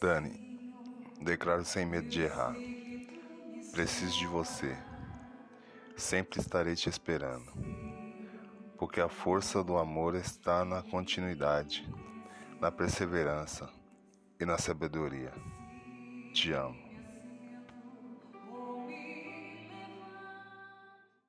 Dani, declaro sem medo de errar. Preciso de você. Sempre estarei te esperando. Porque a força do amor está na continuidade, na perseverança e na sabedoria. Te amo.